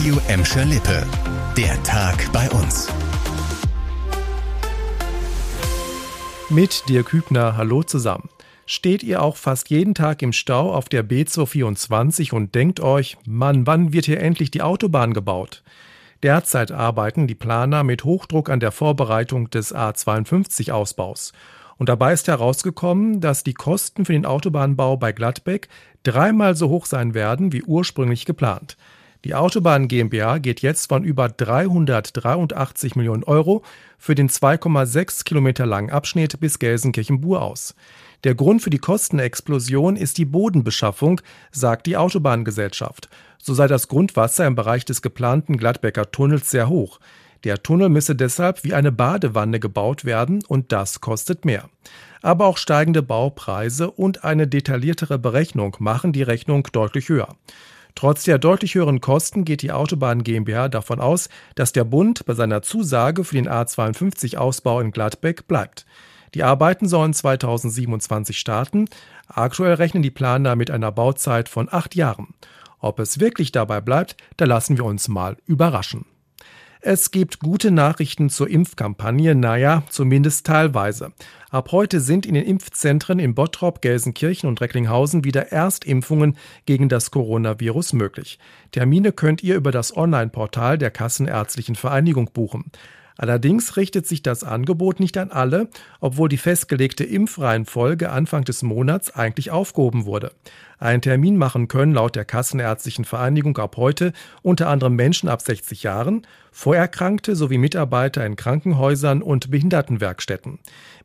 Radio Emscher Lippe. Der Tag bei uns. Mit Dirk Hübner, hallo zusammen. Steht ihr auch fast jeden Tag im Stau auf der B224 und denkt euch, Mann, wann wird hier endlich die Autobahn gebaut? Derzeit arbeiten die Planer mit Hochdruck an der Vorbereitung des A52-Ausbaus. Und dabei ist herausgekommen, dass die Kosten für den Autobahnbau bei Gladbeck dreimal so hoch sein werden wie ursprünglich geplant. Die Autobahn GmbH geht jetzt von über 383 Millionen Euro für den 2,6 Kilometer langen Abschnitt bis Gelsenkirchen-Bur aus. Der Grund für die Kostenexplosion ist die Bodenbeschaffung, sagt die Autobahngesellschaft. So sei das Grundwasser im Bereich des geplanten Gladbecker Tunnels sehr hoch. Der Tunnel müsse deshalb wie eine Badewanne gebaut werden und das kostet mehr. Aber auch steigende Baupreise und eine detailliertere Berechnung machen die Rechnung deutlich höher. Trotz der deutlich höheren Kosten geht die Autobahn GmbH davon aus, dass der Bund bei seiner Zusage für den A52-Ausbau in Gladbeck bleibt. Die Arbeiten sollen 2027 starten. Aktuell rechnen die Planer mit einer Bauzeit von acht Jahren. Ob es wirklich dabei bleibt, da lassen wir uns mal überraschen. Es gibt gute Nachrichten zur Impfkampagne, naja, zumindest teilweise. Ab heute sind in den Impfzentren in Bottrop, Gelsenkirchen und Recklinghausen wieder Erstimpfungen gegen das Coronavirus möglich. Termine könnt ihr über das Online-Portal der Kassenärztlichen Vereinigung buchen. Allerdings richtet sich das Angebot nicht an alle, obwohl die festgelegte Impfreihenfolge Anfang des Monats eigentlich aufgehoben wurde. Einen Termin machen können laut der Kassenärztlichen Vereinigung ab heute unter anderem Menschen ab 60 Jahren, Vorerkrankte sowie Mitarbeiter in Krankenhäusern und Behindertenwerkstätten.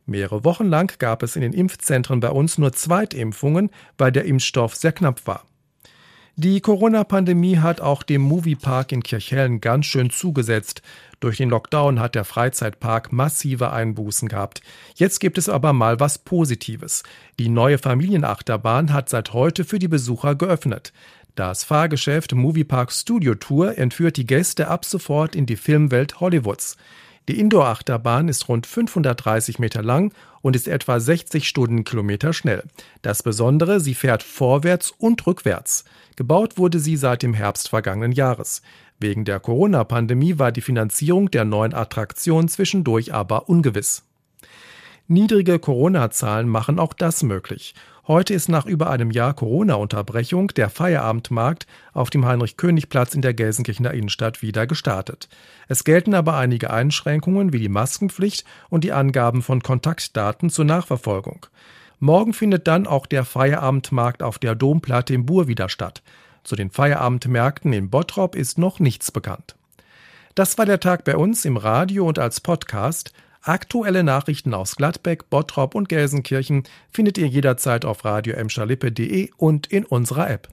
Mehrere Wochen lang gab es in den Impfzentren bei uns nur Zweitimpfungen, weil der Impfstoff sehr knapp war. Die Corona-Pandemie hat auch dem Moviepark in Kirchhellen ganz schön zugesetzt. Durch den Lockdown hat der Freizeitpark massive Einbußen gehabt. Jetzt gibt es aber mal was Positives. Die neue Familienachterbahn hat seit heute für die Besucher geöffnet. Das Fahrgeschäft Moviepark Studio Tour entführt die Gäste ab sofort in die Filmwelt Hollywoods. Die Indoor-Achterbahn ist rund 530 Meter lang und ist etwa 60 Stundenkilometer schnell. Das Besondere, sie fährt vorwärts und rückwärts. Gebaut wurde sie seit dem Herbst vergangenen Jahres. Wegen der Corona-Pandemie war die Finanzierung der neuen Attraktion zwischendurch aber ungewiss. Niedrige Corona-Zahlen machen auch das möglich. Heute ist nach über einem Jahr Corona-Unterbrechung der Feierabendmarkt auf dem Heinrich-König-Platz in der Gelsenkirchener Innenstadt wieder gestartet. Es gelten aber einige Einschränkungen wie die Maskenpflicht und die Angaben von Kontaktdaten zur Nachverfolgung. Morgen findet dann auch der Feierabendmarkt auf der Domplatte im Bur wieder statt. Zu den Feierabendmärkten in Bottrop ist noch nichts bekannt. Das war der Tag bei uns im Radio und als Podcast. Aktuelle Nachrichten aus Gladbeck, Bottrop und Gelsenkirchen findet ihr jederzeit auf radio und in unserer App.